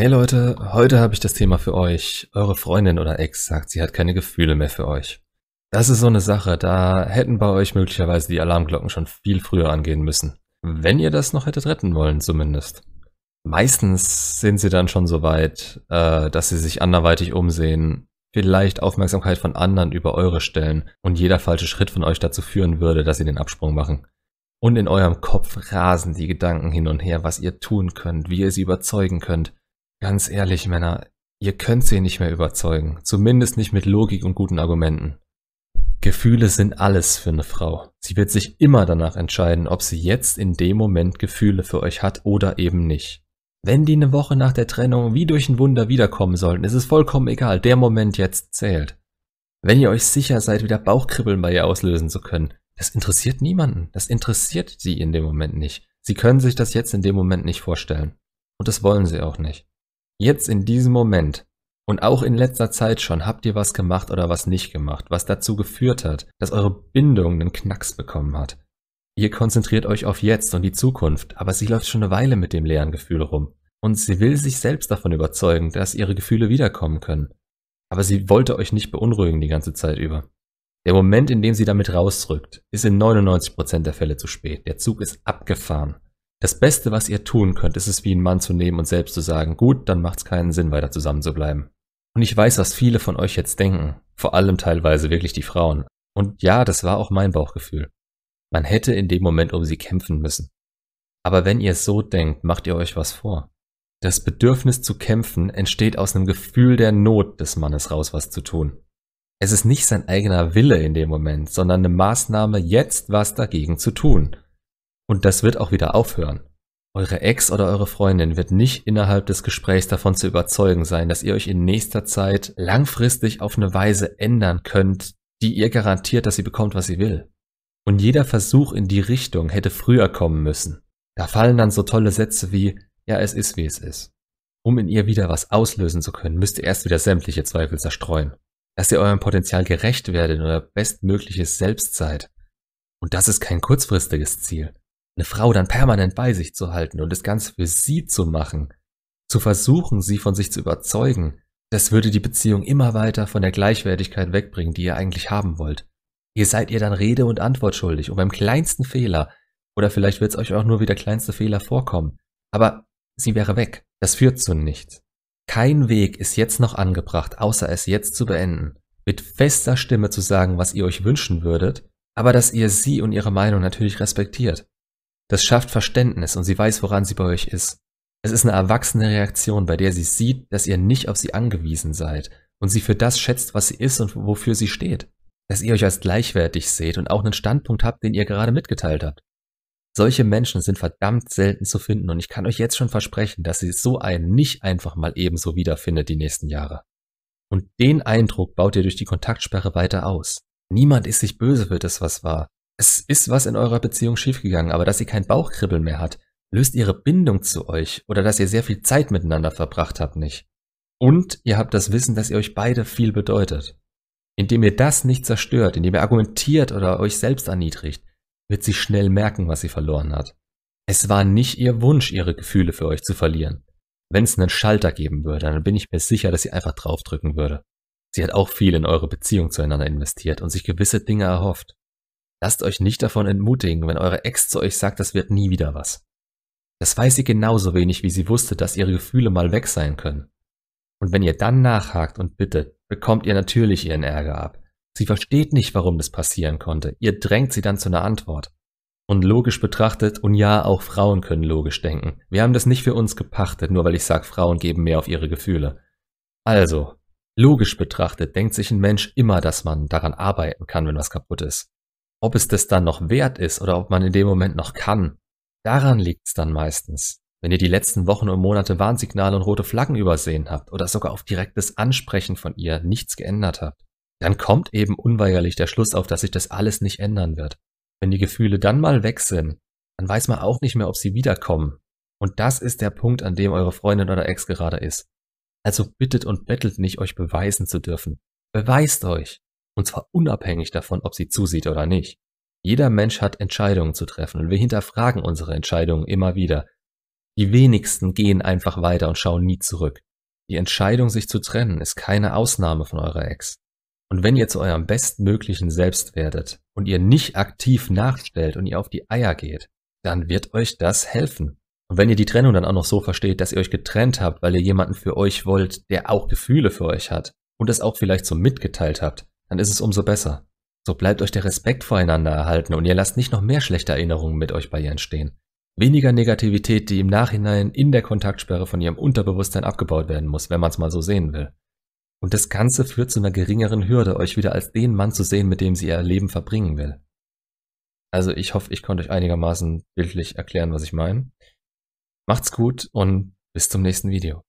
Hey Leute, heute habe ich das Thema für euch. Eure Freundin oder Ex sagt, sie hat keine Gefühle mehr für euch. Das ist so eine Sache, da hätten bei euch möglicherweise die Alarmglocken schon viel früher angehen müssen. Wenn ihr das noch hättet retten wollen, zumindest. Meistens sind sie dann schon so weit, äh, dass sie sich anderweitig umsehen, vielleicht Aufmerksamkeit von anderen über eure stellen und jeder falsche Schritt von euch dazu führen würde, dass sie den Absprung machen. Und in eurem Kopf rasen die Gedanken hin und her, was ihr tun könnt, wie ihr sie überzeugen könnt. Ganz ehrlich, Männer, ihr könnt sie nicht mehr überzeugen, zumindest nicht mit Logik und guten Argumenten. Gefühle sind alles für eine Frau. Sie wird sich immer danach entscheiden, ob sie jetzt in dem Moment Gefühle für euch hat oder eben nicht. Wenn die eine Woche nach der Trennung wie durch ein Wunder wiederkommen sollten, ist es vollkommen egal, der Moment jetzt zählt. Wenn ihr euch sicher seid, wieder Bauchkribbeln bei ihr auslösen zu können, das interessiert niemanden. Das interessiert sie in dem Moment nicht. Sie können sich das jetzt in dem Moment nicht vorstellen. Und das wollen sie auch nicht. Jetzt in diesem Moment und auch in letzter Zeit schon habt ihr was gemacht oder was nicht gemacht, was dazu geführt hat, dass eure Bindung einen Knacks bekommen hat. Ihr konzentriert euch auf jetzt und die Zukunft, aber sie läuft schon eine Weile mit dem leeren Gefühl rum. Und sie will sich selbst davon überzeugen, dass ihre Gefühle wiederkommen können. Aber sie wollte euch nicht beunruhigen die ganze Zeit über. Der Moment, in dem sie damit rausrückt, ist in 99% der Fälle zu spät. Der Zug ist abgefahren. Das Beste, was ihr tun könnt, ist es wie ein Mann zu nehmen und selbst zu sagen, gut, dann macht's keinen Sinn, weiter zusammen zu bleiben. Und ich weiß, was viele von euch jetzt denken, vor allem teilweise wirklich die Frauen. Und ja, das war auch mein Bauchgefühl. Man hätte in dem Moment um sie kämpfen müssen. Aber wenn ihr so denkt, macht ihr euch was vor. Das Bedürfnis zu kämpfen entsteht aus einem Gefühl der Not des Mannes raus, was zu tun. Es ist nicht sein eigener Wille in dem Moment, sondern eine Maßnahme, jetzt was dagegen zu tun. Und das wird auch wieder aufhören. Eure Ex oder eure Freundin wird nicht innerhalb des Gesprächs davon zu überzeugen sein, dass ihr euch in nächster Zeit langfristig auf eine Weise ändern könnt, die ihr garantiert, dass sie bekommt, was sie will. Und jeder Versuch in die Richtung hätte früher kommen müssen. Da fallen dann so tolle Sätze wie, ja, es ist wie es ist. Um in ihr wieder was auslösen zu können, müsst ihr erst wieder sämtliche Zweifel zerstreuen dass ihr eurem Potenzial gerecht werdet und euer bestmögliches Selbst seid. Und das ist kein kurzfristiges Ziel. Eine Frau dann permanent bei sich zu halten und das Ganze für sie zu machen, zu versuchen, sie von sich zu überzeugen, das würde die Beziehung immer weiter von der Gleichwertigkeit wegbringen, die ihr eigentlich haben wollt. Ihr seid ihr dann Rede und Antwort schuldig und beim kleinsten Fehler, oder vielleicht wird es euch auch nur wie der kleinste Fehler vorkommen, aber sie wäre weg. Das führt zu nichts. Kein Weg ist jetzt noch angebracht, außer es jetzt zu beenden. Mit fester Stimme zu sagen, was ihr euch wünschen würdet, aber dass ihr sie und ihre Meinung natürlich respektiert. Das schafft Verständnis und sie weiß, woran sie bei euch ist. Es ist eine erwachsene Reaktion, bei der sie sieht, dass ihr nicht auf sie angewiesen seid und sie für das schätzt, was sie ist und wofür sie steht. Dass ihr euch als gleichwertig seht und auch einen Standpunkt habt, den ihr gerade mitgeteilt habt. Solche Menschen sind verdammt selten zu finden und ich kann euch jetzt schon versprechen, dass ihr so einen nicht einfach mal ebenso wiederfindet die nächsten Jahre. Und den Eindruck baut ihr durch die Kontaktsperre weiter aus. Niemand ist sich böse für das, was war. Es ist was in eurer Beziehung schiefgegangen, aber dass ihr kein Bauchkribbeln mehr hat, löst ihre Bindung zu euch oder dass ihr sehr viel Zeit miteinander verbracht habt nicht. Und ihr habt das Wissen, dass ihr euch beide viel bedeutet. Indem ihr das nicht zerstört, indem ihr argumentiert oder euch selbst erniedrigt, wird sie schnell merken, was sie verloren hat. Es war nicht ihr Wunsch, ihre Gefühle für euch zu verlieren. Wenn es einen Schalter geben würde, dann bin ich mir sicher, dass sie einfach draufdrücken würde. Sie hat auch viel in eure Beziehung zueinander investiert und sich gewisse Dinge erhofft. Lasst euch nicht davon entmutigen, wenn eure Ex zu euch sagt, das wird nie wieder was. Das weiß sie genauso wenig, wie sie wusste, dass ihre Gefühle mal weg sein können. Und wenn ihr dann nachhakt und bittet, bekommt ihr natürlich ihren Ärger ab. Sie versteht nicht, warum das passieren konnte. Ihr drängt sie dann zu einer Antwort. Und logisch betrachtet, und ja, auch Frauen können logisch denken. Wir haben das nicht für uns gepachtet, nur weil ich sage, Frauen geben mehr auf ihre Gefühle. Also, logisch betrachtet denkt sich ein Mensch immer, dass man daran arbeiten kann, wenn was kaputt ist. Ob es das dann noch wert ist oder ob man in dem Moment noch kann, daran liegt es dann meistens. Wenn ihr die letzten Wochen und Monate Warnsignale und rote Flaggen übersehen habt oder sogar auf direktes Ansprechen von ihr nichts geändert habt dann kommt eben unweigerlich der Schluss auf, dass sich das alles nicht ändern wird. Wenn die Gefühle dann mal weg sind, dann weiß man auch nicht mehr, ob sie wiederkommen. Und das ist der Punkt, an dem eure Freundin oder Ex gerade ist. Also bittet und bettelt nicht, euch beweisen zu dürfen. Beweist euch. Und zwar unabhängig davon, ob sie zusieht oder nicht. Jeder Mensch hat Entscheidungen zu treffen und wir hinterfragen unsere Entscheidungen immer wieder. Die wenigsten gehen einfach weiter und schauen nie zurück. Die Entscheidung, sich zu trennen, ist keine Ausnahme von eurer Ex. Und wenn ihr zu eurem bestmöglichen Selbst werdet und ihr nicht aktiv nachstellt und ihr auf die Eier geht, dann wird euch das helfen. Und wenn ihr die Trennung dann auch noch so versteht, dass ihr euch getrennt habt, weil ihr jemanden für euch wollt, der auch Gefühle für euch hat und es auch vielleicht so mitgeteilt habt, dann ist es umso besser. So bleibt euch der Respekt voreinander erhalten und ihr lasst nicht noch mehr schlechte Erinnerungen mit euch bei ihr entstehen. Weniger Negativität, die im Nachhinein in der Kontaktsperre von ihrem Unterbewusstsein abgebaut werden muss, wenn man es mal so sehen will. Und das Ganze führt zu einer geringeren Hürde, euch wieder als den Mann zu sehen, mit dem sie ihr Leben verbringen will. Also ich hoffe, ich konnte euch einigermaßen bildlich erklären, was ich meine. Macht's gut und bis zum nächsten Video.